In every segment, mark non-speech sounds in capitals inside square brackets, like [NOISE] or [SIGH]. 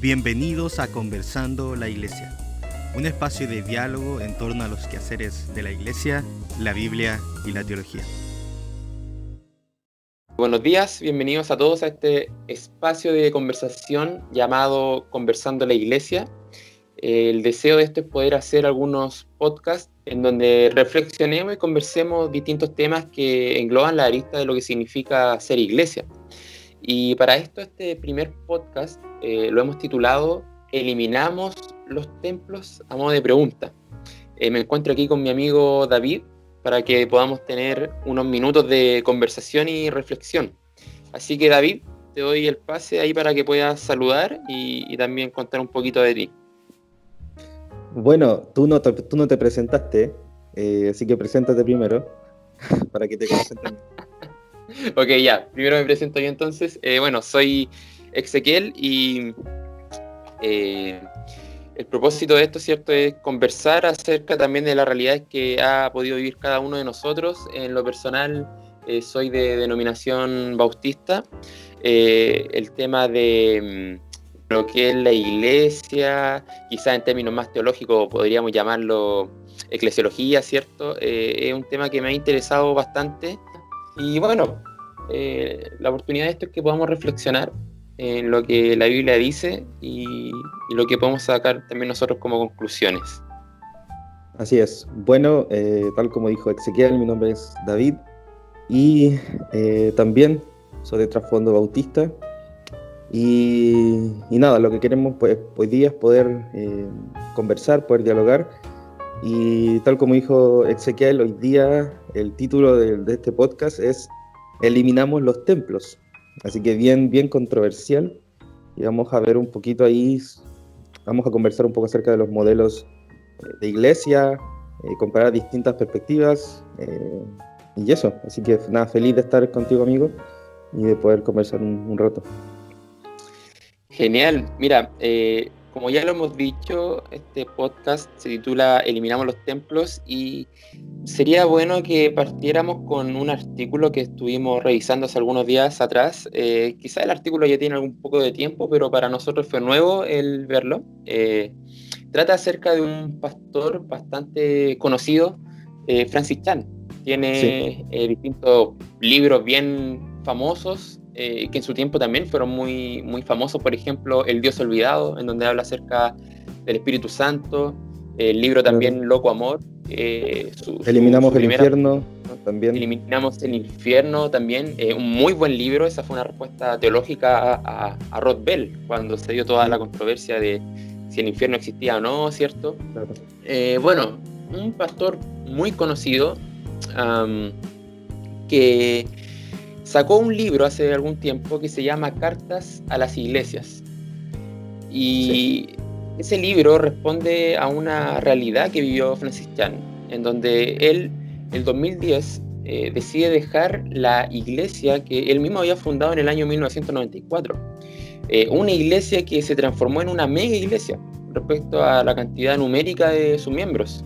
Bienvenidos a Conversando la Iglesia, un espacio de diálogo en torno a los quehaceres de la Iglesia, la Biblia y la teología. Buenos días, bienvenidos a todos a este espacio de conversación llamado Conversando la Iglesia. El deseo de esto es poder hacer algunos podcasts en donde reflexionemos y conversemos distintos temas que engloban la arista de lo que significa ser iglesia. Y para esto, este primer podcast eh, lo hemos titulado Eliminamos los templos a modo de pregunta. Eh, me encuentro aquí con mi amigo David para que podamos tener unos minutos de conversación y reflexión. Así que David, te doy el pase ahí para que puedas saludar y, también contar un poquito de ti. Bueno, tú no te, tú no te presentaste, eh, así que preséntate primero [LAUGHS] para que te conozcan ok, ya, primero me presento yo entonces. Eh, bueno, soy Ezequiel y eh, el propósito de esto, ¿cierto?, es conversar acerca también de las realidades que ha podido vivir cada uno de nosotros. En lo personal, eh, soy de denominación bautista. el tema de mm, lo que es la iglesia, quizás en términos más teológicos podríamos llamarlo eclesiología, ¿cierto? es un tema que me ha interesado bastante y bueno, eh, la oportunidad de esto es que podamos reflexionar en lo que la Biblia dice y, lo que podemos sacar también nosotros como conclusiones. Así es. Bueno, eh, tal como dijo Ezequiel, mi nombre es David y eh, también soy de trasfondo bautista. Y, nada, lo que queremos pues, hoy día es poder conversar, poder dialogar. Y tal como dijo Ezequiel, hoy día el título de, este podcast es Eliminamos los templos. Así que bien, bien controversial. Y vamos a ver un poquito ahí, vamos a conversar un poco acerca de los modelos eh, de iglesia, eh, comparar distintas perspectivas eh, y eso. Así que nada, feliz de estar contigo, amigo, y de poder conversar un, rato. Genial. Mira, eh, como ya lo hemos dicho, este podcast se titula Eliminamos los templos y sería bueno que partiéramos con un artículo que estuvimos revisando hace algunos días atrás. Eh, quizá el artículo ya tiene algún poco de tiempo, pero para nosotros fue nuevo el verlo. Eh, trata acerca de un pastor bastante conocido, eh, Francis Chan. Tiene distintos libros bien famosos eh, que en su tiempo también fueron muy, muy famosos, por ejemplo, El Dios Olvidado, en donde habla acerca del Espíritu Santo, el libro también Loco Amor. Eh, eliminamos el infierno también. Eliminamos el infierno también, eh, un muy buen libro, esa fue una respuesta teológica a, a, Rod Bell, cuando se dio toda la controversia de si el infierno existía o no, ¿cierto? bueno, un pastor muy conocido que sacó un libro hace algún tiempo que se llama Cartas a las Iglesias. Y ese libro responde a una realidad que vivió Francis Chan, en donde él, el 2010, eh, decide dejar la iglesia que él mismo había fundado en el año 1994. Eh, una iglesia que se transformó en una mega iglesia respecto a la cantidad numérica de sus miembros.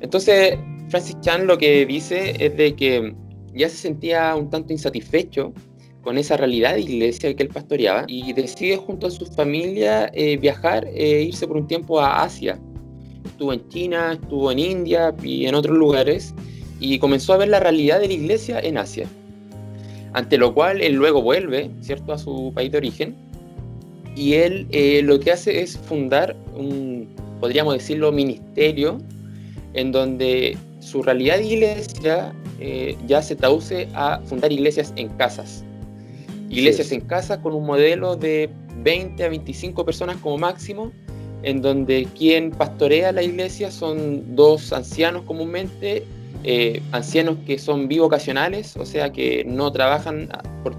Entonces, Francis Chan lo que dice es de que ya se sentía un tanto insatisfecho con esa realidad de iglesia que él pastoreaba y decide junto a su familia eh, viajar e irse por un tiempo a Asia. Estuvo en China, estuvo en India y en otros lugares y comenzó a ver la realidad de la iglesia en Asia. Ante lo cual él luego vuelve, ¿cierto?, a su país de origen y él eh, lo que hace es fundar un, podríamos decirlo, ministerio en donde su realidad de iglesia eh, ya se traduce a fundar iglesias en casas. Iglesias en casa con un modelo de 20 a 25 personas como máximo, en donde quien pastorea la iglesia son dos ancianos comúnmente, eh, ancianos que son bivocacionales, o sea que no trabajan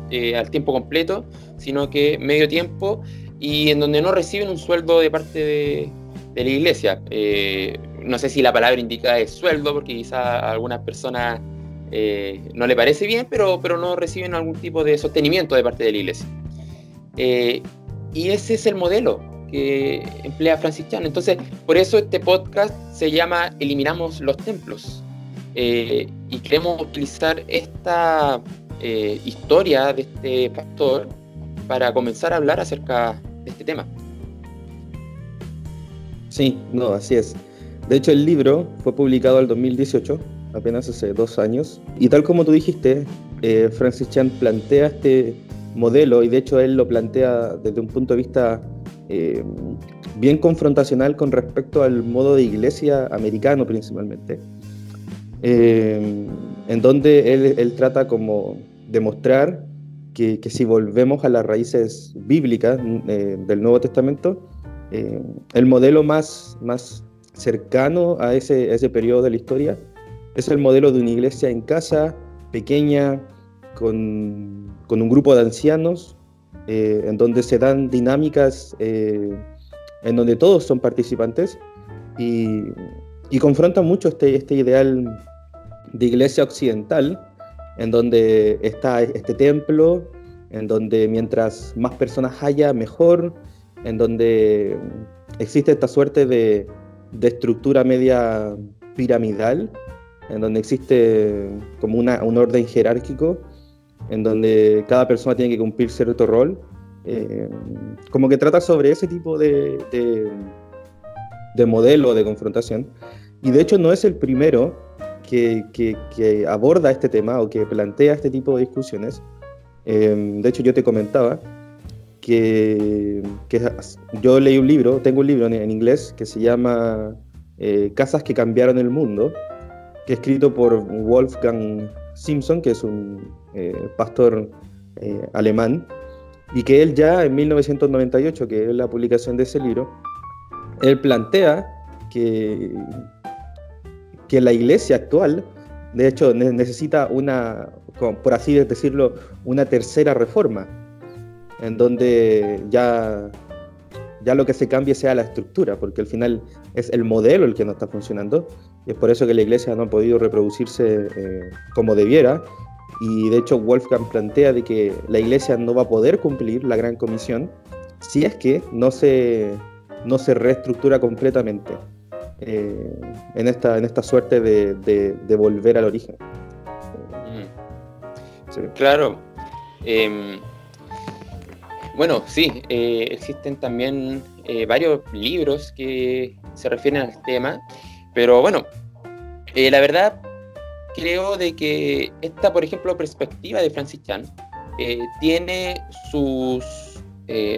eh, al tiempo completo, sino que medio tiempo, y en donde no reciben un sueldo de parte de, de la iglesia. No sé si la palabra indica es sueldo, porque quizá algunas personas eh, no le parece bien, pero, pero no reciben algún tipo de sostenimiento de parte de la iglesia. Eh, y ese es el modelo que emplea Francis Chan. Entonces, por eso este podcast se llama Eliminamos los templos. Eh, y queremos utilizar esta historia de este pastor para comenzar a hablar acerca de este tema. Sí, no, así es. De hecho, el libro fue publicado en 2018, apenas hace dos años, y tal como tú dijiste, eh, Francis Chan plantea este modelo, y de hecho él lo plantea desde un punto de vista eh, bien confrontacional con respecto al modo de iglesia americano principalmente, eh, en donde él, trata como de mostrar que, si volvemos a las raíces bíblicas del Nuevo Testamento, el modelo más, más cercano a ese, ese periodo de la historia. Es el modelo de una iglesia en casa, pequeña, con, con un grupo de ancianos, eh, en donde se dan dinámicas, eh, en donde todos son participantes y, y confronta mucho este, este ideal de iglesia occidental, en donde está este templo, en donde mientras más personas haya, mejor, en donde existe esta suerte de, de estructura media piramidal, en donde existe como una, un orden jerárquico, en donde cada persona tiene que cumplir cierto rol, eh, como que trata sobre ese tipo de, de, modelo de confrontación. Y de hecho no es el primero que, que, aborda este tema o que plantea este tipo de discusiones. Eh, de hecho yo te comentaba que, yo leí un libro, tengo un libro en, inglés que se llama eh, Casas que cambiaron el mundo, que es escrito por Wolfgang Simpson, que es un eh, pastor eh, alemán, y que él ya en 1998, que es la publicación de ese libro, él plantea que, que la iglesia actual, de hecho, necesita una, por así decirlo, una tercera reforma en donde ya, ya lo que se cambie sea la estructura, porque al final es el modelo el que no está funcionando, y es por eso que la iglesia no ha podido reproducirse eh, como debiera, y de hecho Wolfgang plantea de que la iglesia no va a poder cumplir la gran comisión si es que no se, no se reestructura completamente eh, en, esta, en esta suerte de, de, volver al origen. Mm. Claro. Em, bueno, sí, eh, existen también eh, varios libros que se refieren al tema, pero bueno, eh, la verdad creo de que esta, por ejemplo, perspectiva de Francis Chan tiene sus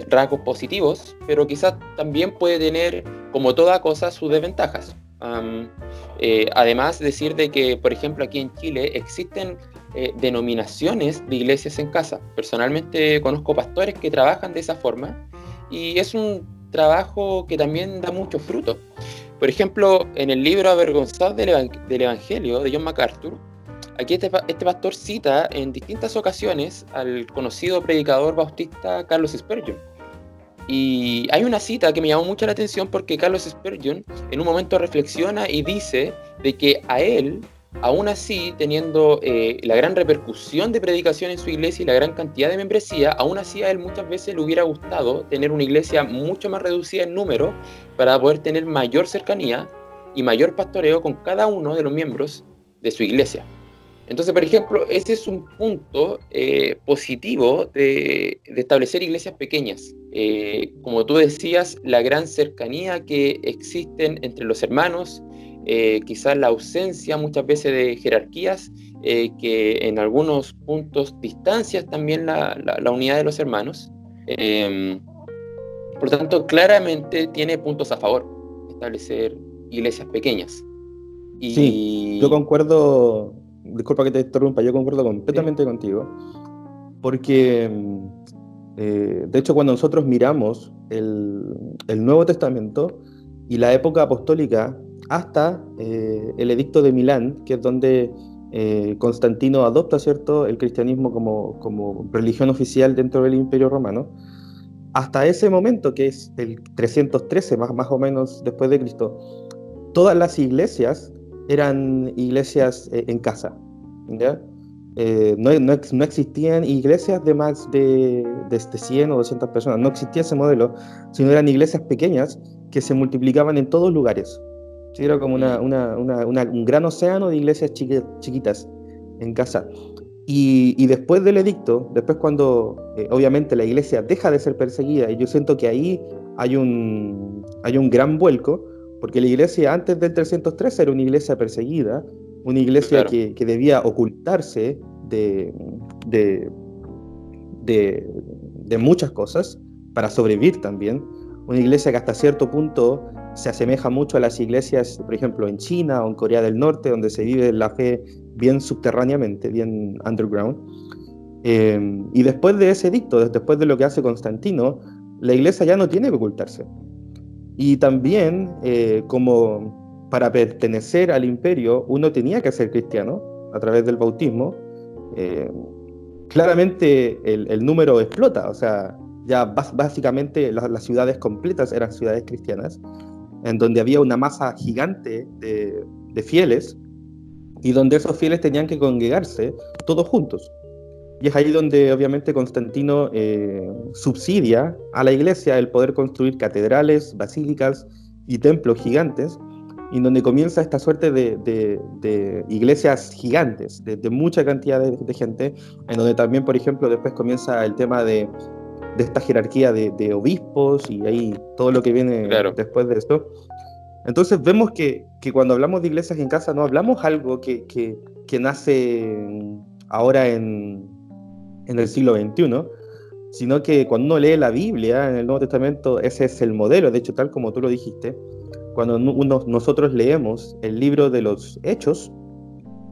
rasgos positivos, pero quizás también puede tener, como toda cosa, sus desventajas. además, decir de que, por ejemplo, aquí en Chile existen eh, denominaciones de iglesias en casa. Personalmente conozco pastores que trabajan de esa forma y es un trabajo que también da mucho fruto. Por ejemplo, en el libro Avergonzado del, del Evangelio de John MacArthur, aquí este, este, pastor cita en distintas ocasiones al conocido predicador bautista Carlos Spurgeon. Y hay una cita que me llamó mucho la atención porque Carlos Spurgeon en un momento reflexiona y dice de que a él Aún así, teniendo eh, la gran repercusión de predicación en su iglesia y la gran cantidad de membresía, aún así a él muchas veces le hubiera gustado tener una iglesia mucho más reducida en número para poder tener mayor cercanía y mayor pastoreo con cada uno de los miembros de su iglesia. Entonces, por ejemplo, ese es un punto eh, positivo de, establecer iglesias pequeñas. Eh, como tú decías, la gran cercanía que existen entre los hermanos, eh, quizás la ausencia muchas veces de jerarquías, eh, que en algunos puntos distancias también la, unidad de los hermanos. Em, por lo tanto, claramente tiene puntos a favor establecer iglesias pequeñas. Y... Sí, yo concuerdo, disculpa que te interrumpa, yo concuerdo completamente contigo, porque eh, de hecho cuando nosotros miramos el, el Nuevo Testamento y la época apostólica, hasta eh, el edicto de Milán, que es donde eh, Constantino adopta ¿cierto? el cristianismo como, como religión oficial dentro del Imperio Romano. Hasta ese momento, que es el 313 más, más o menos después de Cristo, todas las iglesias eran iglesias eh, en casa. ¿ya? no, no, no, existían iglesias de más de, de 100 o 200 personas, no existía ese modelo, sino eran iglesias pequeñas que se multiplicaban en todos lugares. Era como una, un gran océano de iglesias chiquitas en casa. Y, después del edicto, después cuando eh, obviamente la iglesia deja de ser perseguida, y yo siento que ahí hay un, hay un gran vuelco, porque la iglesia antes del 313 era una iglesia perseguida, una iglesia que, que, debía ocultarse de, de, de, de, muchas cosas para sobrevivir también, una iglesia que hasta cierto punto se asemeja mucho a las iglesias, por ejemplo, en China o en Corea del Norte, donde se vive la fe bien subterráneamente, bien underground. Eh, y después de ese dicto, después de lo que hace Constantino, la iglesia ya no tiene que ocultarse. Y también, eh, como para pertenecer al imperio, uno tenía que ser cristiano a través del bautismo. Eh, claramente el, número explota, o sea, ya básicamente las, ciudades completas eran ciudades cristianas, en donde había una masa gigante de, de fieles y donde esos fieles tenían que congregarse todos juntos. Y es ahí donde obviamente Constantino eh, subsidia a la iglesia el poder construir catedrales, basílicas y templos gigantes, y donde comienza esta suerte de, iglesias gigantes, de, mucha cantidad de, gente, en donde también, por ejemplo, después comienza el tema de, esta jerarquía de, obispos y ahí todo lo que viene después de esto. Entonces vemos que, cuando hablamos de iglesias en casa no hablamos algo que, que nace ahora en, en el siglo XXI, sino que cuando uno lee la Biblia en el Nuevo Testamento, ese es el modelo, de hecho, tal como tú lo dijiste, cuando nosotros leemos el libro de los Hechos,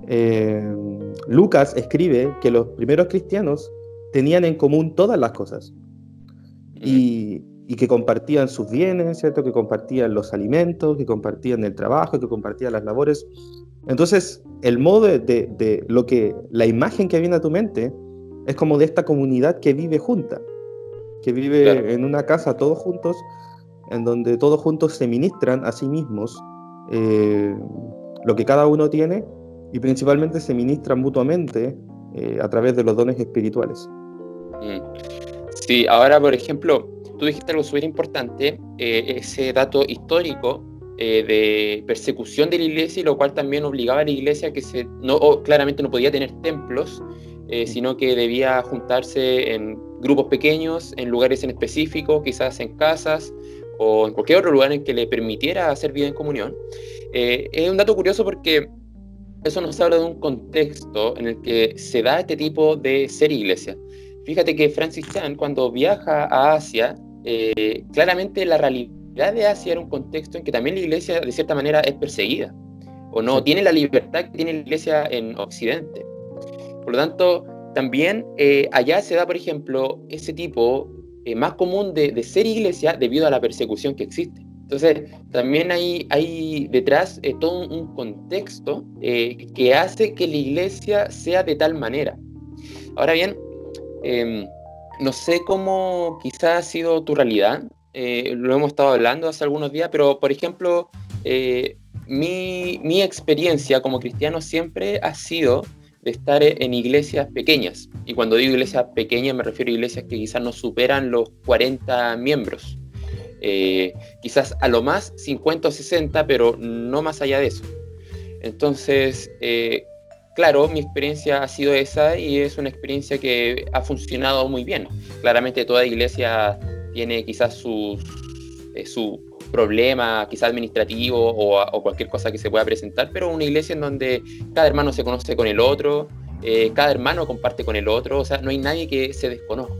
eh, Lucas escribe que los primeros cristianos tenían en común todas las cosas y, y, que compartían sus bienes, ¿cierto? que compartían los alimentos, que compartían el trabajo, que compartían las labores. Entonces, el modo de, de lo que, la imagen que viene a tu mente es como de esta comunidad que vive junta, que vive en una casa todos juntos, en donde todos juntos se ministran a sí mismos eh, lo que cada uno tiene y principalmente se ministran mutuamente eh, a través de los dones espirituales. Mm. Sí, ahora por ejemplo, tú dijiste algo súper importante, eh, ese dato histórico de persecución de la iglesia y lo cual también obligaba a la iglesia que se, no, claramente no podía tener templos eh, sino que debía juntarse en grupos pequeños, en lugares en específico, quizás en casas o en cualquier otro lugar en que le permitiera hacer vida en comunión. Eh, es un dato curioso porque eso nos habla de un contexto en el que se da este tipo de ser iglesia. Fíjate que Francis Chan, cuando viaja a Asia, eh, claramente la realidad de Asia era un contexto en que también la iglesia, de cierta manera, es perseguida, o no tiene la libertad que tiene la iglesia en Occidente. Por lo tanto, también eh, allá se da, por ejemplo, ese tipo eh, más común de, ser iglesia debido a la persecución que existe. Entonces, también hay, hay detrás eh, todo un, contexto que hace que la iglesia sea de tal manera. Ahora bien, em, no sé cómo quizás ha sido tu realidad, lo hemos estado hablando hace algunos días, pero por ejemplo, mi, mi experiencia como cristiano siempre ha sido de estar en iglesias pequeñas. Y cuando digo iglesias pequeñas me refiero a iglesias que quizás no superan los 40 miembros. Eh, quizás a lo más 50 o 60, pero no más allá de eso. Entonces, eh, claro, mi experiencia ha sido esa y es una experiencia que ha funcionado muy bien. Claramente toda iglesia tiene quizás su, eh, su problema, quizá administrativo o, cualquier cosa que se pueda presentar, pero una iglesia en donde cada hermano se conoce con el otro, eh, cada hermano comparte con el otro, o sea, no hay nadie que se desconozca.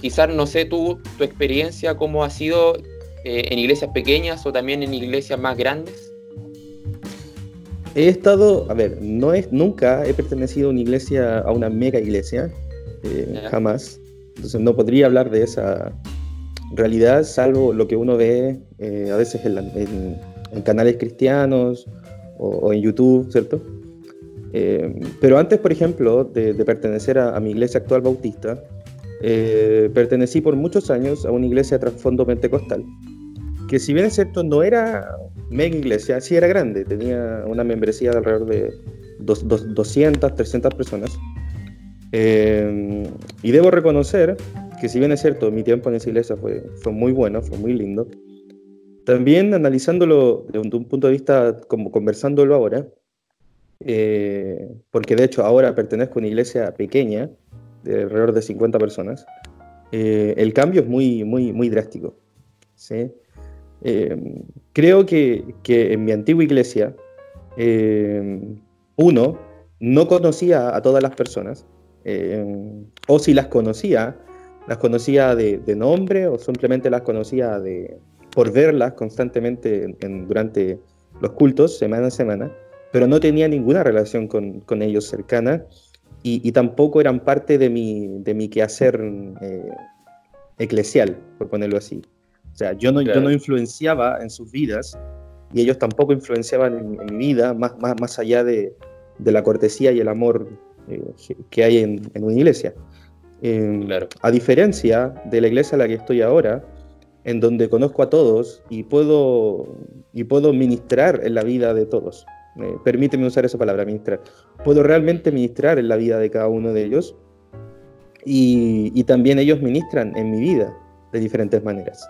Quizás, no sé tú, tu experiencia, cómo ha sido eh, en iglesias pequeñas o también en iglesias más grandes. He estado, a ver, no es, nunca he pertenecido a una iglesia, a una mega iglesia, eh, jamás. Entonces no podría hablar de esa, realidad, salvo lo que uno ve eh, a veces en, canales cristianos o, en YouTube, ¿cierto? Eh, pero antes, por ejemplo, de, pertenecer a, mi iglesia actual bautista, eh, pertenecí por muchos años a una iglesia de trasfondo pentecostal, que si bien es cierto, no era mega iglesia, sí era grande, tenía una membresía de alrededor de 200, 300 personas. y debo reconocer que si bien es cierto, mi tiempo en esa iglesia fue, fue muy bueno, fue muy lindo, también analizándolo desde un punto de vista, como conversándolo ahora, eh, porque de hecho ahora pertenezco a una iglesia pequeña, de alrededor de 50 personas, eh, el cambio es muy, muy, muy drástico. ¿sí? Eh, creo que, en mi antigua iglesia, eh, uno no conocía a todas las personas, o si las conocía, las conocía de, nombre o simplemente las conocía de, por verlas constantemente durante los cultos, semana a semana, pero no tenía ninguna relación con, con ellos cercana y, tampoco eran parte de mi, de mi quehacer eh, eclesial, por ponerlo así. O sea, yo no, yo no influenciaba en sus vidas y ellos tampoco influenciaban en, mi vida, más, más, más allá de, de, la cortesía y el amor eh, que hay en, en una iglesia. Em, claro. A diferencia de la iglesia en la que estoy ahora, en donde conozco a todos y puedo, y puedo ministrar en la vida de todos permíteme usar esa palabra, ministrar. Puedo realmente ministrar en la vida de cada uno de ellos y, también ellos ministran en mi vida de diferentes maneras.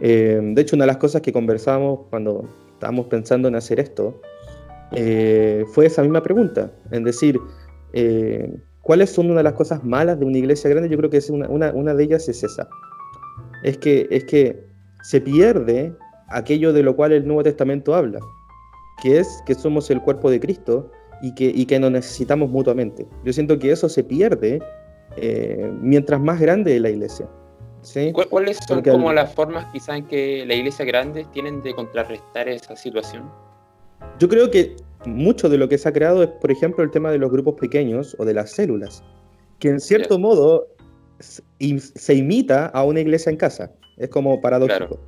Eh, de hecho, una de las cosas que conversamos cuando estábamos pensando en hacer esto eh, fue esa misma pregunta, en decir, eh, ¿cuáles son una de las cosas malas de una iglesia grande? Yo creo que es una, una, de ellas es esa. Es que, es que se pierde aquello de lo cual el Nuevo Testamento habla que es que somos el cuerpo de Cristo y que, y que nos necesitamos mutuamente. Yo siento que eso se pierde mientras más grande es la iglesia. ¿Sí? ¿Cuáles son como las formas quizás en que la iglesia grande tienen de contrarrestar esa situación? Yo creo que mucho de lo que se ha creado es, por ejemplo, el tema de los grupos pequeños o de las células, que en cierto modo se imita a una iglesia en casa. Es como paradójico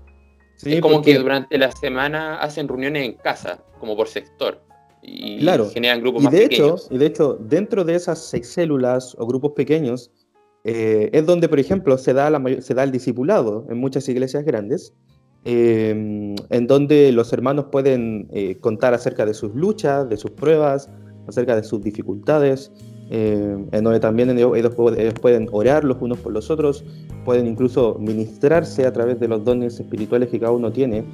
es como que durante la semana hacen reuniones en casa, como por sector. Y generan grupos y más de pequeños. Hecho, y de hecho, dentro de esas seis células o grupos pequeños, eh, es donde, por ejemplo, se da, se da el discipulado en muchas iglesias grandes, eh, en donde los hermanos pueden eh, contar acerca de sus luchas, de sus pruebas, acerca de sus dificultades, en donde también ellos, ellos, pueden orar los unos por los otros, pueden incluso ministrarse a través de los dones espirituales que cada uno tiene.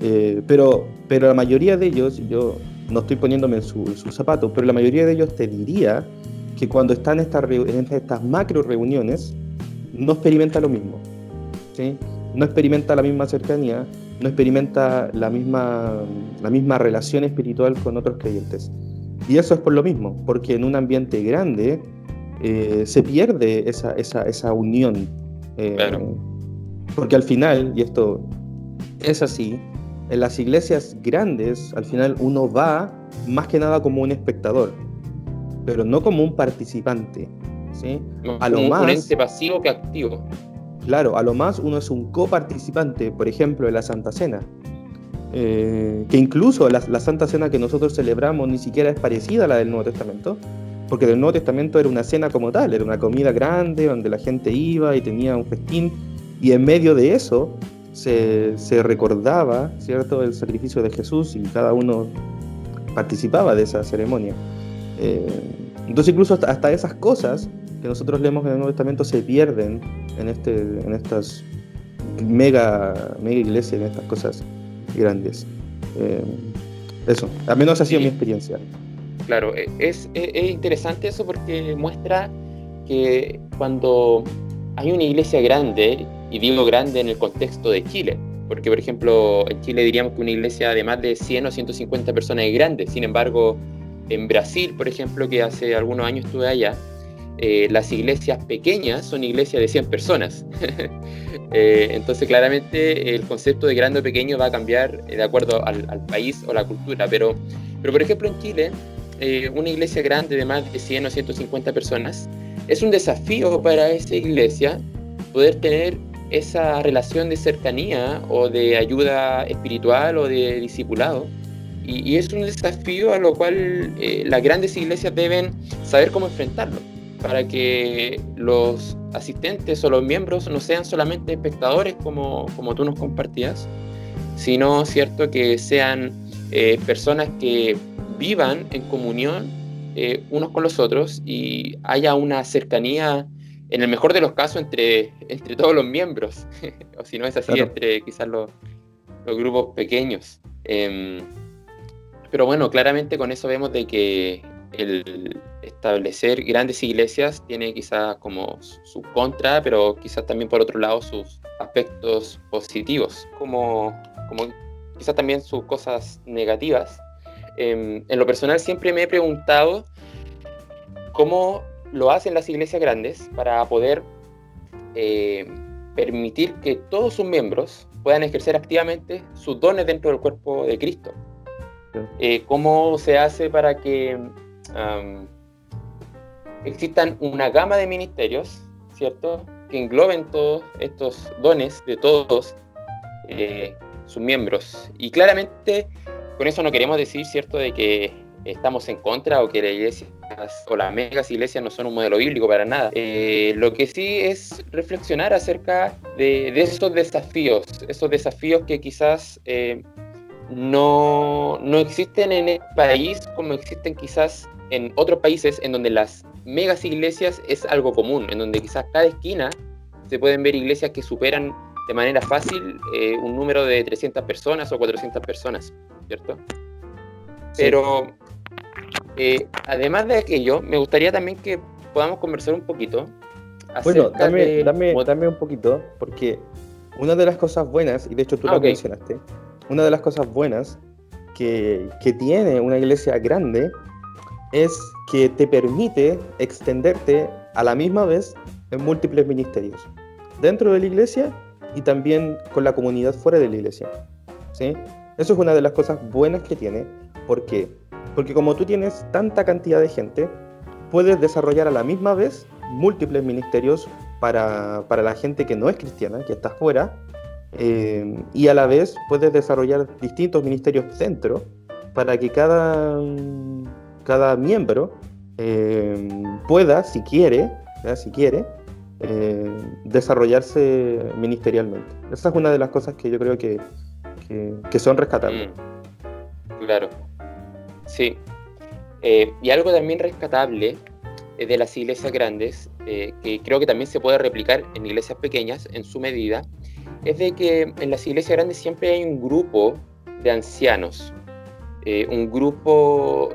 Eh, pero, pero la mayoría de ellos, yo no estoy poniéndome en sus su zapatos, pero la mayoría de ellos te diría que cuando están en estas, en estas macro reuniones, no experimenta lo mismo. ¿sí? No experimenta la misma cercanía, no experimenta la misma, la misma relación espiritual con otros creyentes. Y eso es por lo mismo, porque en un ambiente grande eh, se pierde esa, esa, esa unión eh, porque al final, y esto es así, en las iglesias grandes, al final uno va más que nada como un espectador, pero no como un participante. ¿sí? a lo más, un ente pasivo que activo. Claro, a lo más uno es un coparticipante, por ejemplo, en la Santa Cena. Eh, que incluso la, la, Santa Cena que nosotros celebramos ni siquiera es parecida a la del Nuevo Testamento, porque del Nuevo Testamento era una cena como tal, era una comida grande donde la gente iba y tenía un festín, y en medio de eso se, recordaba, ¿cierto?, el sacrificio de Jesús y cada uno participaba de esa ceremonia. Eh, entonces incluso hasta, esas cosas que nosotros leemos en el Nuevo Testamento se pierden en, este, en estas mega, mega iglesias, en estas cosas grandes. Eh, eso, al menos ha sido mi experiencia. Claro, e, es, e, es, interesante eso porque muestra que cuando hay una iglesia grande, y digo grande en el contexto de Chile, porque por ejemplo en Chile diríamos que una iglesia de más de 100 o 150 personas es grande, sin embargo en Brasil, por ejemplo, que hace algunos años estuve allá, eh, las iglesias pequeñas son iglesias de 100 personas. [LAUGHS] Eh, entonces, claramente, el concepto de grande o pequeño va a cambiar de acuerdo al, país o la cultura. Pero, pero, por ejemplo, en Chile, eh, una iglesia grande de más de 100 o 150 personas, es un desafío para esa iglesia poder tener esa relación de cercanía o de ayuda espiritual o de discipulado. Y, es un desafío a lo cual eh, las grandes iglesias deben saber cómo enfrentarlo, para que los asistentes o los miembros no sean solamente espectadores como, como tú nos compartías, sino cierto que sean eh, personas que vivan en comunión eh, unos con los otros y haya una cercanía, en el mejor de los casos, entre, entre todos los miembros, [LAUGHS] o si no es así, entre quizás los, los grupos pequeños. Em, pero bueno, claramente con eso vemos de que el, establecer grandes iglesias tiene quizás como su contra, pero quizás también por otro lado sus aspectos positivos, como, como quizás también sus cosas negativas. Em, en lo personal siempre me he preguntado cómo lo hacen las iglesias grandes para poder eh, permitir que todos sus miembros puedan ejercer activamente sus dones dentro del cuerpo de Cristo. Eh, ¿Cómo se hace para que existan una gama de ministerios, ¿cierto? Que engloben todos estos dones de todos eh, sus miembros. Y claramente con eso no queremos decir, ¿cierto?, de que estamos en contra o que las iglesias o las megas iglesias no son un modelo bíblico para nada. Eh, lo que sí es reflexionar acerca de, esos desafíos, esos desafíos que quizás no, no existen en el país como existen quizás en otros países en donde las megas iglesias es algo común, en donde quizás cada esquina se pueden ver iglesias que superan de manera fácil eh, un número de 300 personas o 400 personas, ¿cierto? Pero eh, además de aquello, me gustaría también que podamos conversar un poquito. Bueno, dame, dame, un poquito, porque una de las cosas buenas, y de hecho tú ah, lo mencionaste, una de las cosas buenas que, que tiene una iglesia grande es que te permite extenderte a la misma vez en múltiples ministerios, dentro de la iglesia y también con la comunidad fuera de la iglesia. ¿sí? Eso es una de las cosas buenas que tiene. ¿Por qué? Porque como tú tienes tanta cantidad de gente, puedes desarrollar a la misma vez múltiples ministerios para, para la gente que no es cristiana, que está fuera, eh, y a la vez puedes desarrollar distintos ministerios dentro para que cada, cada miembro eh, pueda, si quiere, si quiere, eh, desarrollarse ministerialmente. Esa es una de las cosas que yo creo que, que, son rescatables. Mm, claro, sí. Eh, y algo también rescatable de las iglesias grandes, que creo que también se puede replicar en iglesias pequeñas en su medida, es de que en las iglesias grandes siempre hay un grupo de ancianos, un grupo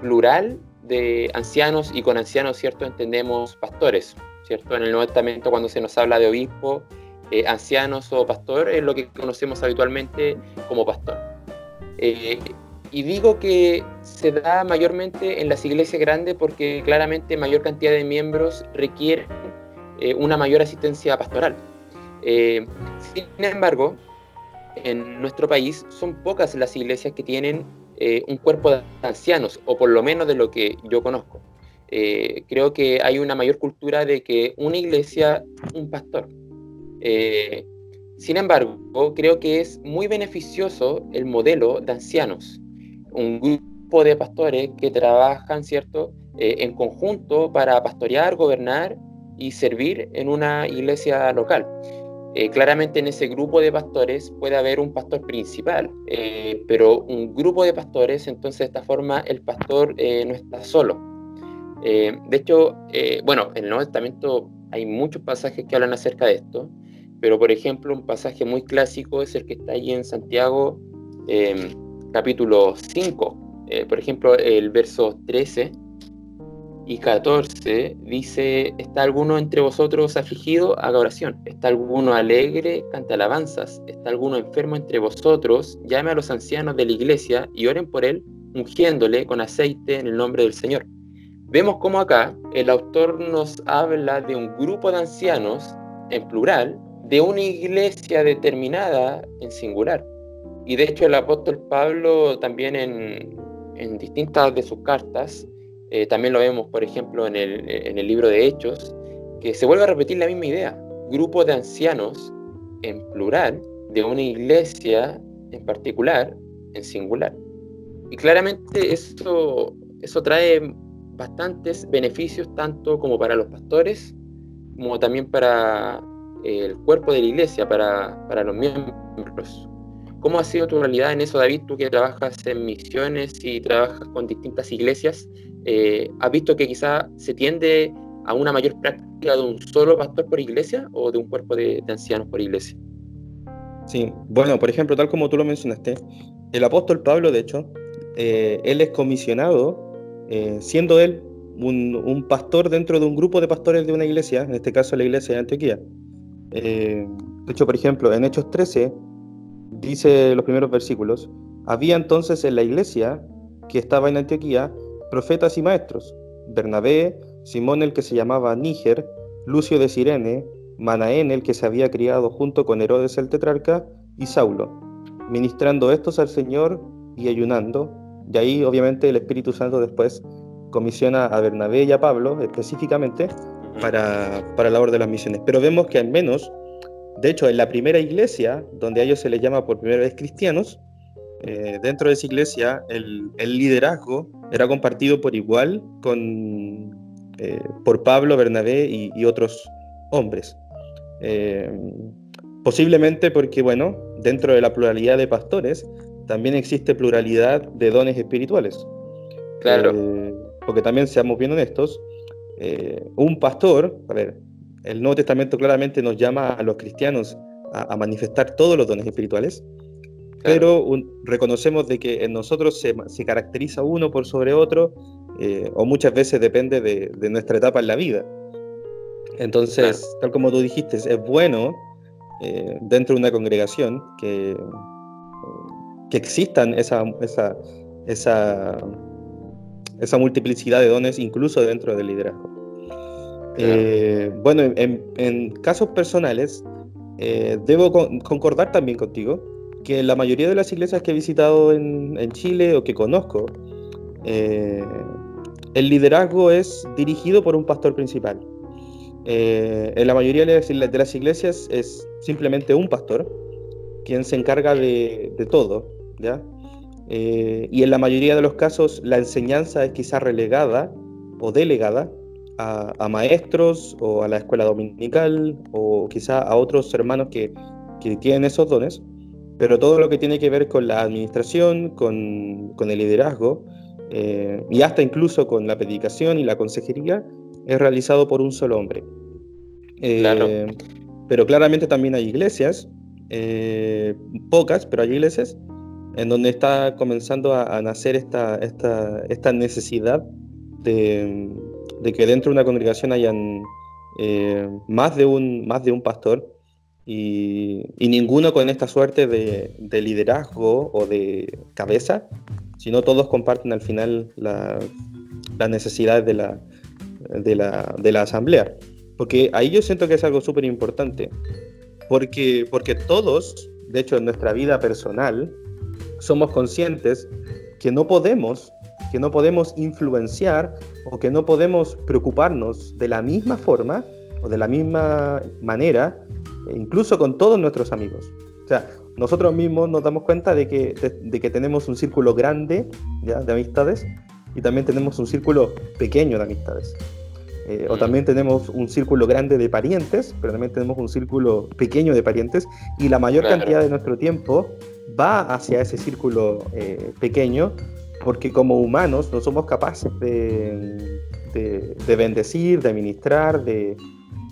plural de ancianos y con ancianos, ¿cierto? Entendemos pastores, ¿cierto? En el Nuevo Testamento cuando se nos habla de obispo, eh, ancianos o pastor, es lo que conocemos habitualmente como pastor. Eh, y digo que se da mayormente en las iglesias grandes porque claramente mayor cantidad de miembros requiere eh, una mayor asistencia pastoral. Sin embargo, en nuestro país son pocas las iglesias que tienen eh, un cuerpo de ancianos, o por lo menos de lo que yo conozco. Eh, creo que hay una mayor cultura de que una iglesia, un pastor. Eh, sin embargo, creo que es muy beneficioso el modelo de ancianos, un grupo de pastores que trabajan, ¿cierto?, en conjunto para pastorear, gobernar y servir en una iglesia local. Eh, claramente en ese grupo de pastores puede haber un pastor principal, eh, pero un grupo de pastores, entonces de esta forma el pastor eh, no está solo. de hecho, bueno, en el Nuevo Testamento hay muchos pasajes que hablan acerca de esto, pero por ejemplo un pasaje muy clásico es el que está ahí en Santiago capítulo 5, por ejemplo el verso 13 y 14 dice, ¿está alguno entre vosotros afligido? Haga oración. ¿Está alguno alegre? Cante alabanzas. ¿Está alguno enfermo entre vosotros? Llame a los ancianos de la iglesia y oren por él, ungiéndole con aceite en el nombre del Señor. Vemos cómo acá el autor nos habla de un grupo de ancianos, en plural, de una iglesia determinada en singular. Y de hecho el apóstol Pablo también en, en distintas de sus cartas eh, también lo vemos, por ejemplo, en el, en el libro de Hechos, que se vuelve a repetir la misma idea. Grupo de ancianos en plural, de una iglesia en particular, en singular. Y claramente eso, eso trae bastantes beneficios, tanto como para los pastores, como también para el cuerpo de la iglesia, para, para los miembros. ¿Cómo ha sido tu realidad en eso, David? Tú que trabajas en misiones y trabajas con distintas iglesias, eh, ¿has visto que quizá se tiende a una mayor práctica de un solo pastor por iglesia o de un cuerpo de, ancianos por iglesia? Sí, bueno, por ejemplo, tal como tú lo mencionaste, el apóstol Pablo, de hecho, eh, él es comisionado, eh, siendo él un, pastor dentro de un grupo de pastores de una iglesia, en este caso la iglesia de Antioquía. Eh, de hecho, por ejemplo, en Hechos 13 dice los primeros versículos, había entonces en la iglesia que estaba en Antioquía profetas y maestros, Bernabé, Simón el que se llamaba Níger, Lucio de Sirene, Manaén el que se había criado junto con Herodes el tetrarca, y Saulo, ministrando estos al Señor y ayunando, y ahí obviamente el Espíritu Santo después comisiona a Bernabé y a Pablo específicamente para, para la obra de las misiones. Pero vemos que al menos, de hecho, en la primera iglesia, donde a ellos se les llama por primera vez cristianos, eh, dentro de esa iglesia el, el, liderazgo era compartido por igual con, eh, por Pablo, Bernabé y, otros hombres. Eh, posiblemente porque, bueno, dentro de la pluralidad de pastores también existe pluralidad de dones espirituales. Claro. porque también, seamos bien honestos, un pastor, a ver, el Nuevo Testamento claramente nos llama a los cristianos a manifestar todos los dones espirituales, pero reconocemos de que en nosotros se, caracteriza uno por sobre otro, eh, o muchas veces depende de, nuestra etapa en la vida. Entonces, tal como tú dijiste, es bueno eh, dentro de una congregación que, que existan esa, esa, esa, esa multiplicidad de dones incluso dentro del liderazgo. Eh, bueno, en, casos personales, debo concordar también contigo que la mayoría de las iglesias que he visitado en, Chile o que conozco, eh, el liderazgo es dirigido por un pastor principal. Eh, en la mayoría de las, iglesias es simplemente un pastor quien se encarga de, todo, ¿ya? Eh, y en la mayoría de los casos la enseñanza es quizá relegada o delegada a, a, maestros o a la escuela dominical o quizá a otros hermanos que, que tienen esos dones pero todo lo que tiene que ver con la administración, con, con el liderazgo eh, y hasta incluso con la predicación y la consejería es realizado por un solo hombre. Eh, pero claramente también hay iglesias, eh, pocas, pero hay iglesias en donde está comenzando a, nacer esta, esta, esta necesidad de, de, que dentro de una congregación hayan más, de un, más de un pastor y, ninguno con esta suerte de, liderazgo o de cabeza, sino todos comparten al final las necesidades de la, de, la, de la asamblea. Porque ahí yo siento que es algo súper importante, porque, porque todos, de hecho en nuestra vida personal, somos conscientes que no podemos que no podemos influenciar o que no podemos preocuparnos de la misma forma o de la misma manera incluso con todos nuestros amigos. O sea, nosotros mismos nos damos cuenta de que, de, que tenemos un círculo grande ¿ya? de amistades y también tenemos un círculo pequeño de amistades. Eh, o también tenemos un círculo grande de parientes, pero también tenemos un círculo pequeño de parientes y la mayor cantidad de nuestro tiempo va hacia ese círculo eh, pequeño porque como humanos no somos capaces de, de, de bendecir, de administrar, de,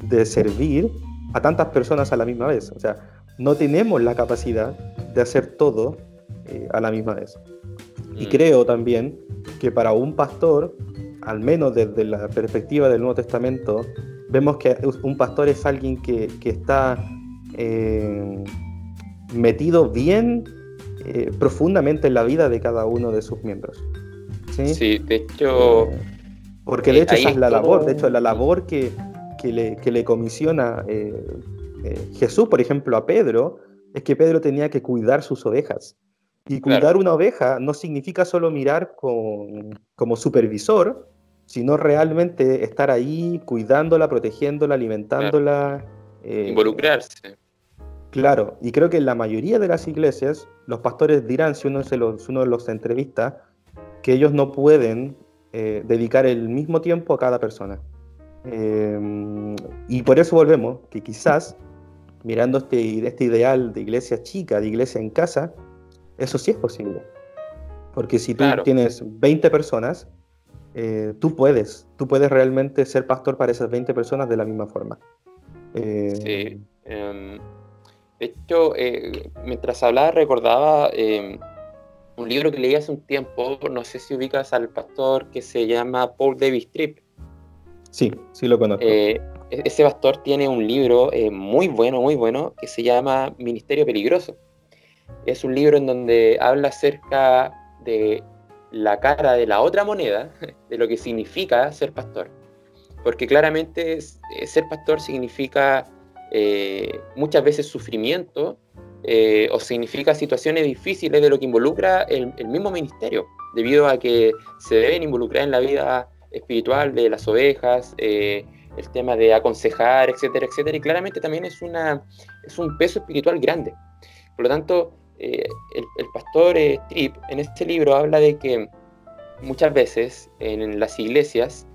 de servir a tantas personas a la misma vez. O sea, no tenemos la capacidad de hacer todo eh, a la misma vez. Y mm. creo también que para un pastor, al menos desde la perspectiva del Nuevo Testamento, vemos que un pastor es alguien que, está eh, metido bien eh, profundamente en la vida de cada uno de sus miembros. Sí, de hecho... porque de hecho esa es la labor, de hecho la labor que, que le, comisiona eh, eh, Jesús, por ejemplo, a Pedro, es que Pedro tenía que cuidar sus ovejas. Y cuidar una oveja no significa solo mirar como supervisor, sino realmente estar ahí cuidándola, protegiéndola, alimentándola. Eh, Involucrarse. Claro, y creo que en la mayoría de las iglesias, los pastores dirán, si uno, se los, uno los entrevista, que ellos no pueden dedicar el mismo tiempo a cada persona. Em, y por eso volvemos, que quizás mirando este, este ideal de iglesia chica, de iglesia en casa, eso sí es posible. Porque si tú tienes 20 personas, eh, tú puedes, tú puedes realmente ser pastor para esas 20 personas de la misma forma. Eh, sí. Em, de hecho, eh, mientras hablaba recordaba em, un libro que leí hace un tiempo, no sé si ubicas al pastor que se llama Paul Davis Tripp. Sí, sí lo conozco. Eh, e-, ese pastor tiene un libro eh, muy bueno, muy bueno, que se llama Ministerio Peligroso. Es un libro en donde habla acerca de la cara de la otra moneda, [LAUGHS] de lo que significa ser pastor. Porque claramente ser pastor significa muchas veces sufrimiento eh, o significa situaciones difíciles de lo que involucra el, mismo ministerio, debido a que se deben involucrar en la vida espiritual de las ovejas, eh, el tema de aconsejar, etcétera, etcétera, y claramente también es, una, es un peso espiritual grande. Por lo tanto, eh, el, pastor Tripp en este libro habla de que muchas veces en las iglesias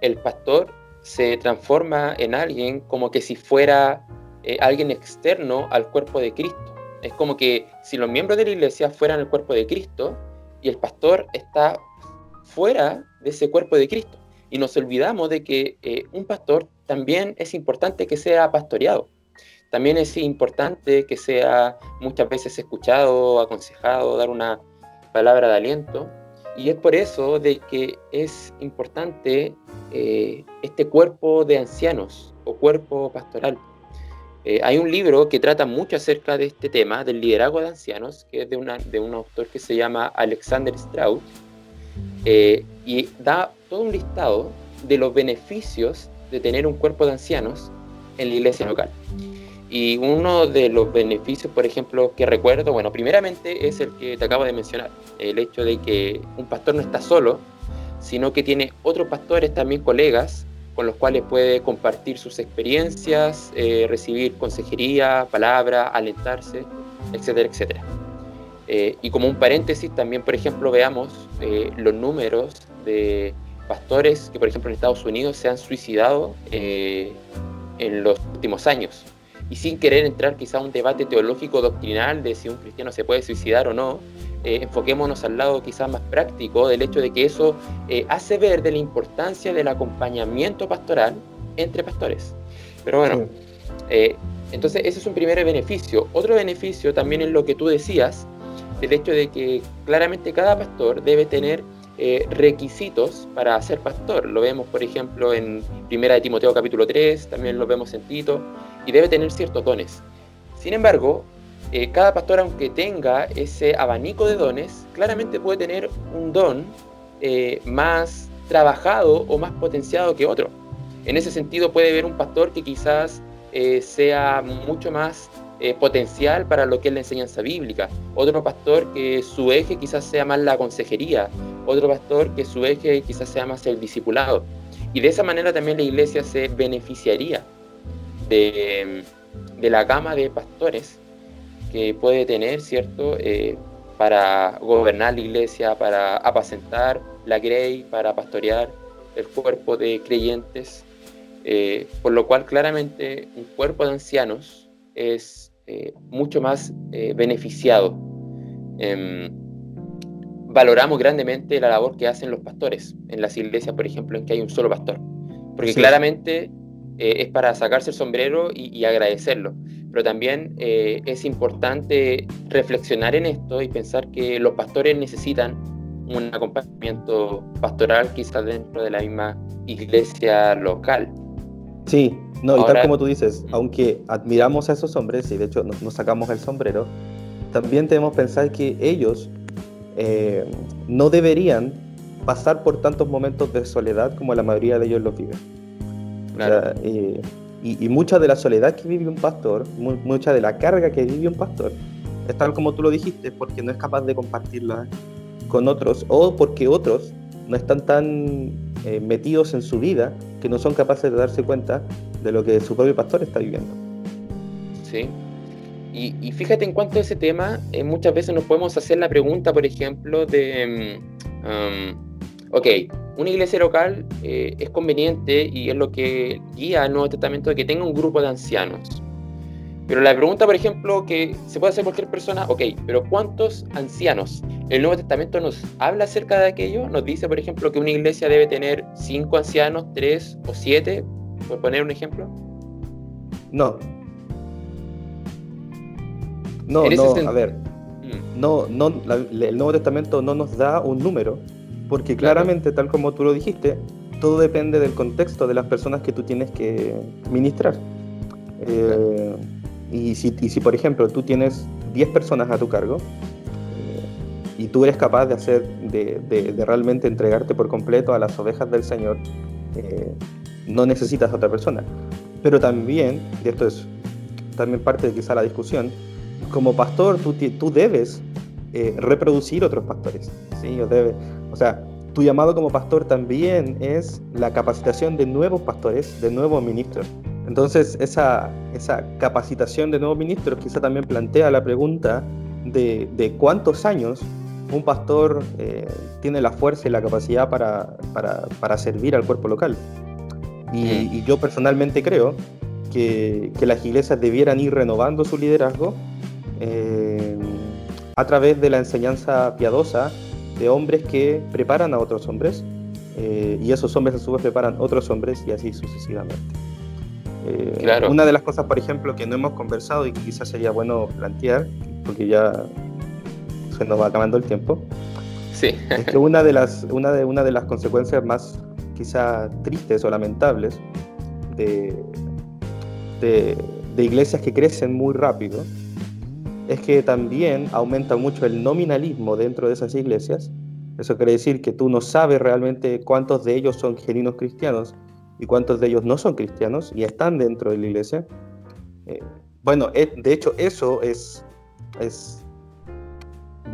el pastor se transforma en alguien como que si fuera alguien externo al cuerpo de Cristo. Es como que si los miembros de la iglesia fueran el cuerpo de Cristo y el pastor está fuera de ese cuerpo de Cristo. Y nos olvidamos de que eh, un pastor también es importante que sea pastoreado. También es importante que sea muchas veces escuchado, aconsejado, dar una palabra de aliento. Y es por eso de que es importante eh, este cuerpo de ancianos o cuerpo pastoral. Eh, hay un libro que trata mucho acerca de este tema, del liderazgo de ancianos, que es de, una, de un autor que se llama Alexander Strauss, eh, y da todo un listado de los beneficios de tener un cuerpo de ancianos en la iglesia local. Y uno de los beneficios, por ejemplo, que recuerdo, bueno, primeramente es el que te acabo de mencionar, el hecho de que un pastor no está solo, sino que tiene otros pastores, también colegas, con los cuales puede compartir sus experiencias, eh, recibir consejería, palabra, alentarse, etcétera, etcétera. Eh, y como un paréntesis, también, por ejemplo, veamos eh, los números de pastores que, por ejemplo, en Estados Unidos se han suicidado en los últimos años. Y sin querer entrar quizá a un debate teológico doctrinal de si un cristiano se puede suicidar o no, eh, enfoquémonos al lado quizás más práctico del hecho de que eso eh, hace ver de la importancia del acompañamiento pastoral entre pastores. Pero bueno, eh, entonces ese es un primer beneficio. Otro beneficio también es lo que tú decías, del hecho de que claramente cada pastor debe tener requisitos para ser pastor. Lo vemos, por ejemplo, en Primera de Timoteo capítulo 3, también lo vemos en Tito, y debe tener ciertos dones. Sin embargo, eh, cada pastor, aunque tenga ese abanico de dones, claramente puede tener un don eh, más trabajado o más potenciado que otro. En ese sentido puede haber un pastor que quizás eh, sea mucho más potencial para lo que es la enseñanza bíblica, otro pastor que su eje quizás sea más la consejería, otro pastor que su eje quizás sea más el discipulado. Y de esa manera también la iglesia se beneficiaría de, de la gama de pastores que puede tener, ¿cierto? Eh, para gobernar la iglesia, para apacentar la grey, para pastorear el cuerpo de creyentes, eh, por lo cual claramente un cuerpo de ancianos es eh, mucho más beneficiado. Em, valoramos grandemente la labor que hacen los pastores en las iglesias, por ejemplo, en que hay un solo pastor, porque claramente es para sacarse el sombrero y agradecerlo pero también eh, es importante reflexionar en esto y pensar que los pastores necesitan un acompañamiento pastoral quizás dentro de la misma iglesia local. Sí, no, y tal como tú dices, aunque admiramos a esos hombres y de hecho nos, sacamos el sombrero, también debemos pensar que ellos eh, no deberían pasar por tantos momentos de soledad como la mayoría de ellos lo viven. Claro. Eh, y, mucha de la soledad que vive un pastor, mucha de la carga que vive un pastor, es tal como tú lo dijiste, porque no es capaz de compartirla con otros o porque otros no están tan eh, metidos en su vida que no son capaces de darse cuenta de lo que su propio pastor está viviendo. Sí. Y, fíjate en cuanto a ese tema, eh, muchas veces nos podemos hacer la pregunta, por ejemplo, de, mm, um, ok, una iglesia local eh, es conveniente y es lo que guía al Nuevo Testamento de que tenga un grupo de ancianos. Pero la pregunta, por ejemplo, que se puede hacer cualquier persona, ok, pero ¿cuántos ancianos? El Nuevo Testamento nos habla acerca de aquello, nos dice, por ejemplo, que una iglesia debe tener cinco ancianos, tres o siete, ¿por poner un ejemplo? No. No, no, a ver. mm. no, no, el Nuevo Testamento no nos da un número, porque claramente, tal como tú lo dijiste, todo depende del contexto de las personas que tú tienes que ministrar. Eh, y, si, y, si, por ejemplo, tú tienes 10 personas a tu cargo eh, y tú eres capaz de hacer, de, de, realmente entregarte por completo a las ovejas del Señor, eh, no necesitas a otra persona. Pero también, y esto es también parte de quizá la discusión, como pastor tú, tú debes reproducir otros pastores. ¿sí? O, debe, o sea, tu llamado como pastor también es la capacitación de nuevos pastores, de nuevos ministros. Entonces, esa, esa capacitación de nuevos ministros quizá también plantea la pregunta de, de cuántos años un pastor eh, tiene la fuerza y la capacidad para, para, para servir al cuerpo local. Y, yo personalmente creo que, que, las iglesias debieran ir renovando su liderazgo eh, a través de la enseñanza piadosa de hombres que preparan a otros hombres eh, y esos hombres a su vez preparan otros hombres y así sucesivamente. Eh, claro. Una de las cosas, por ejemplo, que no hemos conversado y que quizás sería bueno plantear, porque ya se nos va acabando el tiempo, sí. es que una de las, una de, una de las consecuencias más quizá tristes o lamentables de, de, iglesias que crecen muy rápido es que también aumenta mucho el nominalismo dentro de esas iglesias. Eso quiere decir que tú no sabes realmente cuántos de ellos son genuinos cristianos y cuántos de ellos no son cristianos y están dentro de la iglesia. Eh, bueno, eh, de hecho eso es, es...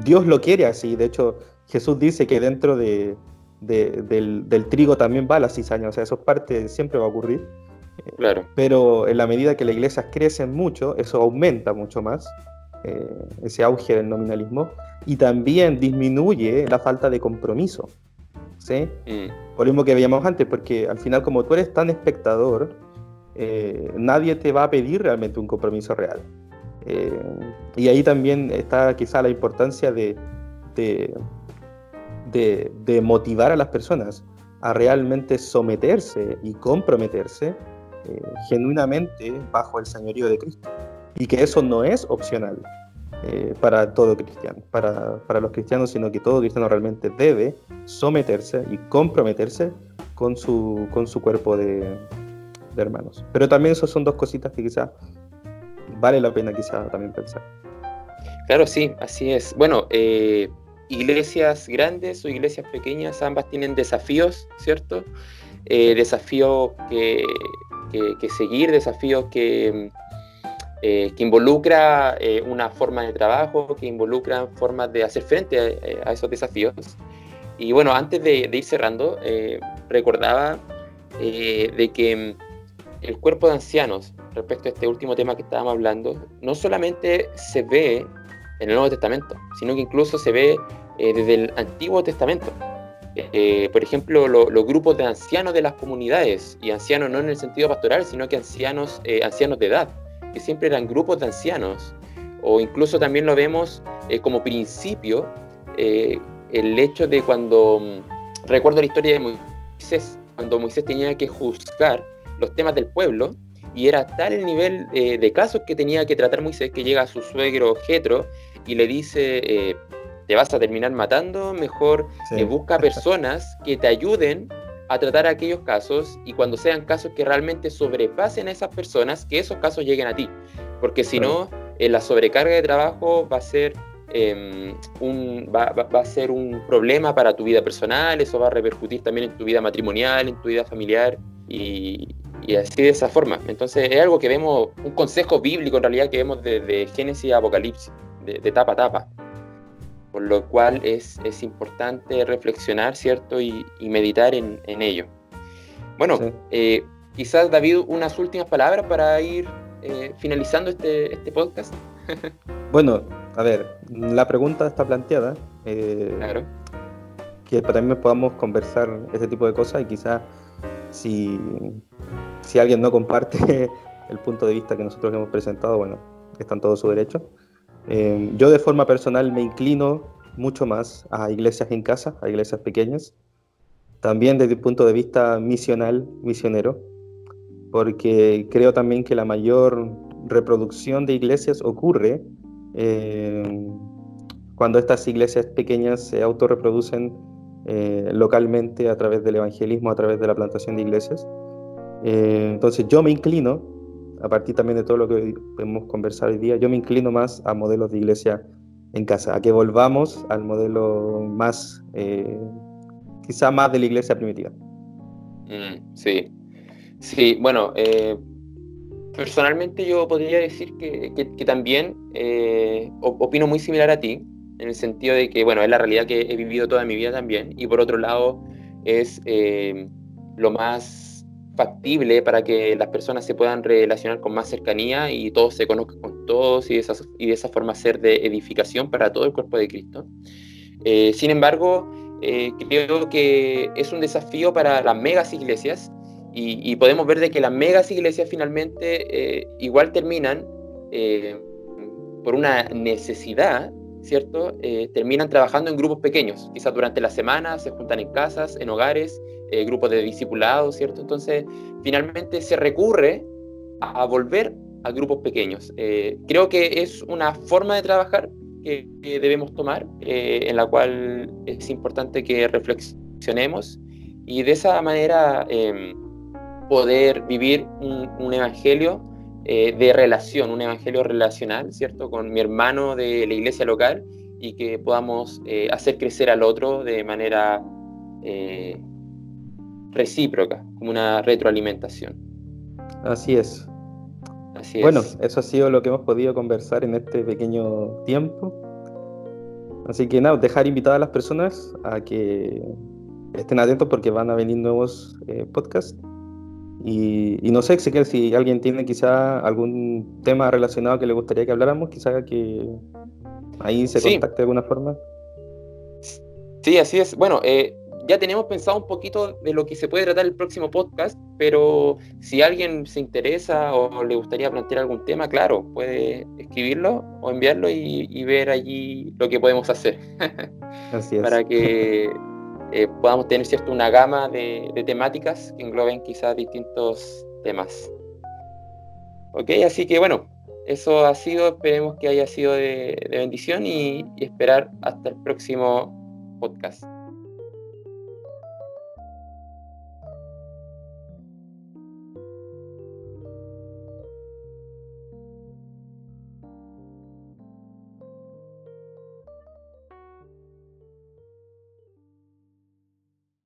Dios lo quiere así. De hecho, Jesús dice que dentro de, del, del, trigo también va la cizaña. O sea, eso es parte, siempre va a ocurrir. Claro. Pero en la medida que las iglesias crecen mucho, eso aumenta mucho más. Eh, ese auge del nominalismo, y también disminuye la falta de compromiso. ¿sí? Mm. Por lo mismo que veíamos antes, porque al final como tú eres tan espectador, eh, nadie te va a pedir realmente un compromiso real. Eh, y ahí también está quizá la importancia de, de, de, motivar a las personas a realmente someterse y comprometerse genuinamente bajo el señorío de Cristo y que eso no es opcional eh, para todo cristiano, para, para, los cristianos, sino que todo cristiano realmente debe someterse y comprometerse con su, con su cuerpo de, de hermanos. Pero también esas son dos cositas que quizás vale la pena quizá también pensar. Claro, sí, así es. Bueno, eh, iglesias grandes o iglesias pequeñas, ambas tienen desafíos, ¿cierto? Eh, desafíos que, que, seguir, desafíos que, eh, que involucra eh, una forma de trabajo, que involucra formas de hacer frente a, esos desafíos. Y bueno, antes de, ir cerrando, eh, recordaba de que mm, el cuerpo de ancianos, respecto a este último tema que estábamos hablando, no solamente se ve en el Nuevo Testamento, sino que incluso se ve desde el Antiguo Testamento. por ejemplo, los grupos de ancianos de las comunidades, y ancianos no en el sentido pastoral, sino que ancianos, ancianos de edad, que siempre eran grupos de ancianos, o incluso también lo vemos eh, como principio, eh, el hecho de cuando, mm, recuerdo la historia de Moisés, cuando Moisés tenía que juzgar los temas del pueblo, y era tal el nivel eh, de casos que tenía que tratar Moisés que llega a su suegro Jetro y le dice, te vas a terminar matando, mejor busca [LAUGHS] personas que te ayuden a tratar aquellos casos y cuando sean casos que realmente sobrepasen a esas personas, que esos casos lleguen a ti. Porque si no, eh, la sobrecarga de trabajo va a ser em, un, va, a ser un problema para tu vida personal, eso va a repercutir también en tu vida matrimonial, en tu vida familiar y, así de esa forma. Entonces es algo que vemos, un consejo bíblico en realidad que vemos desde Génesis a Apocalipsis, de, de tapa a tapa por lo cual es, es importante reflexionar, ¿cierto? Y, meditar en, en, ello. Bueno, eh, quizás David, unas últimas palabras para ir eh, finalizando este, este podcast. [LAUGHS] bueno, a ver, la pregunta está planteada. Eh, claro. Que también podamos conversar ese tipo de cosas y quizás si, si alguien no comparte [LAUGHS] el punto de vista que nosotros hemos presentado, bueno, está en todo su derecho. Eh, yo de forma personal me inclino mucho más a iglesias en casa, a iglesias pequeñas, también desde el punto de vista misional, misionero, porque creo también que la mayor reproducción de iglesias ocurre eh, cuando estas iglesias pequeñas se autorreproducen eh, localmente a través del evangelismo, a través de la plantación de iglesias. Eh, entonces yo me inclino, a partir también de todo lo que hemos conversado hoy día, yo me inclino más a modelos de iglesia en casa, a que volvamos al modelo más, eh, quizá más de la iglesia primitiva. Mm, sí, sí, bueno, eh, personalmente yo podría decir que, también opino muy similar a ti, en el sentido de que, bueno, es la realidad que he vivido toda mi vida también, y por otro lado es lo más factible para que las personas se puedan relacionar con más cercanía y todos se conozcan con todos y de esa, y de esa forma ser de edificación para todo el cuerpo de Cristo. Eh, sin embargo, eh, creo que es un desafío para las megas iglesias y, podemos ver de que las megas iglesias finalmente eh, igual terminan por una necesidad ¿cierto? terminan trabajando en grupos pequeños. Quizás durante la semana se juntan en casas, en hogares, eh, grupos de discipulados, ¿cierto? Entonces, finalmente se recurre a, volver a grupos pequeños. Eh, creo que es una forma de trabajar que, debemos tomar, eh, en la cual es importante que reflexionemos y de esa manera em, poder vivir un, evangelio de relación, un evangelio relacional, ¿cierto? Con mi hermano de la iglesia local y que podamos hacer crecer al otro de manera recíproca, como una retroalimentación. Así es. Así bueno, eso ha sido lo que hemos podido conversar en este pequeño tiempo. Así que nada, dejar invitadas a las personas a que estén atentos porque van a venir nuevos eh, podcasts. Y, no sé, Ezequiel, si alguien tiene quizá algún tema relacionado que le gustaría que habláramos, quizá que ahí se contacte de alguna forma. Sí, así es. Bueno, eh, ya tenemos pensado un poquito de lo que se puede tratar el próximo podcast, pero si alguien se interesa o le gustaría plantear algún tema, claro, puede escribirlo o enviarlo y, ver allí lo que podemos hacer. [LAUGHS] Así es. Para que eh, podamos tener cierto, una gama de, temáticas que engloben quizás distintos temas. Ok, así que bueno, eso ha sido, esperemos que haya sido de, bendición y esperar hasta el próximo podcast.